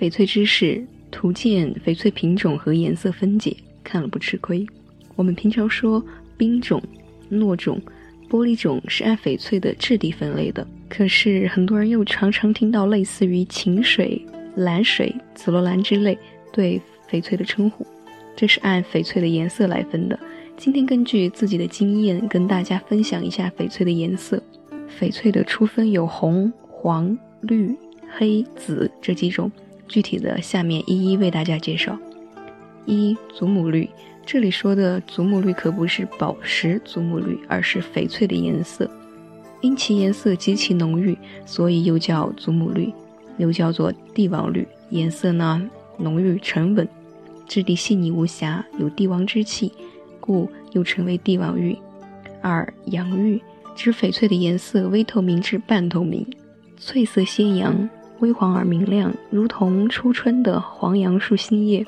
翡翠知识图鉴、翡翠品种和颜色分解，看了不吃亏。我们平常说冰种、糯种、玻璃种是按翡翠的质地分类的，可是很多人又常常听到类似于晴水、蓝水、紫罗兰之类对翡翠的称呼，这是按翡翠的颜色来分的。今天根据自己的经验，跟大家分享一下翡翠的颜色。翡翠的初分有红、黄、绿、黑、紫这几种，具体的下面一一为大家介绍。一、祖母绿，这里说的祖母绿可不是宝石祖母绿，而是翡翠的颜色，因其颜色极其浓郁，所以又叫祖母绿，又叫做帝王绿。颜色呢浓郁沉稳，质地细腻无瑕，有帝王之气。故又称为帝王玉。二阳玉指翡翠的颜色微透明至半透明，翠色鲜阳，微黄而明亮，如同初春的黄杨树新叶。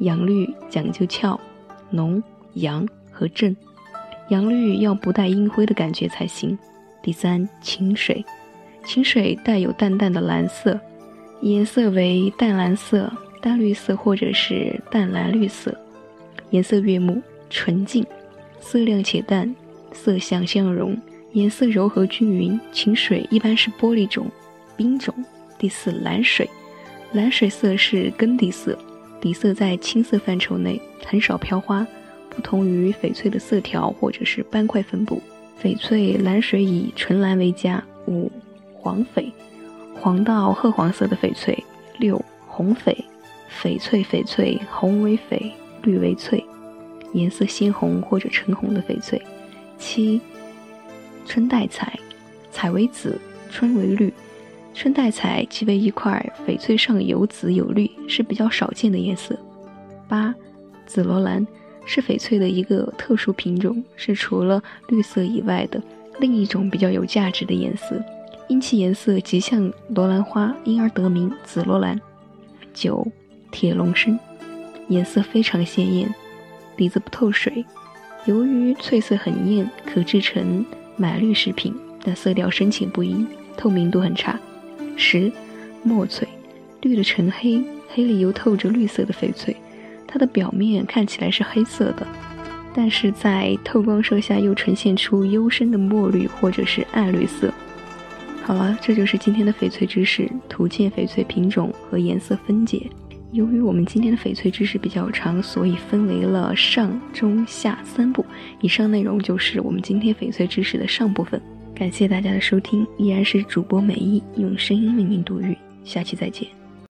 阳绿讲究俏、浓、阳和正，阳绿要不带阴灰的感觉才行。第三清水，清水带有淡淡的蓝色，颜色为淡蓝色、淡绿色或者是淡蓝绿色，颜色悦目。纯净，色亮且淡，色相相融，颜色柔和均匀。清水一般是玻璃种、冰种。第四，蓝水，蓝水色是根底色，底色在青色范畴内，很少飘花，不同于翡翠的色条或者是斑块分布。翡翠蓝水以纯蓝为佳。五，黄翡，黄到褐黄色的翡翠。六，红翡，翡翠翡翠，红为翡，绿为翠。颜色鲜红或者橙红的翡翠。七，春带彩，彩为紫，春为绿。春带彩即为一块翡翠上有紫有绿，是比较少见的颜色。八，紫罗兰是翡翠的一个特殊品种，是除了绿色以外的另一种比较有价值的颜色，因其颜色极像罗兰花，因而得名紫罗兰。九，铁龙参，颜色非常鲜艳。底子不透水，由于翠色很艳，可制成买绿饰品，但色调深浅不一，透明度很差。十，墨翠，绿的呈黑，黑里又透着绿色的翡翠，它的表面看起来是黑色的，但是在透光射下又呈现出幽深的墨绿或者是暗绿色。好了，这就是今天的翡翠知识，图鉴翡翠品种和颜色分解。由于我们今天的翡翠知识比较长，所以分为了上、中、下三部。以上内容就是我们今天翡翠知识的上部分。感谢大家的收听，依然是主播美意用声音为您读语，下期再见。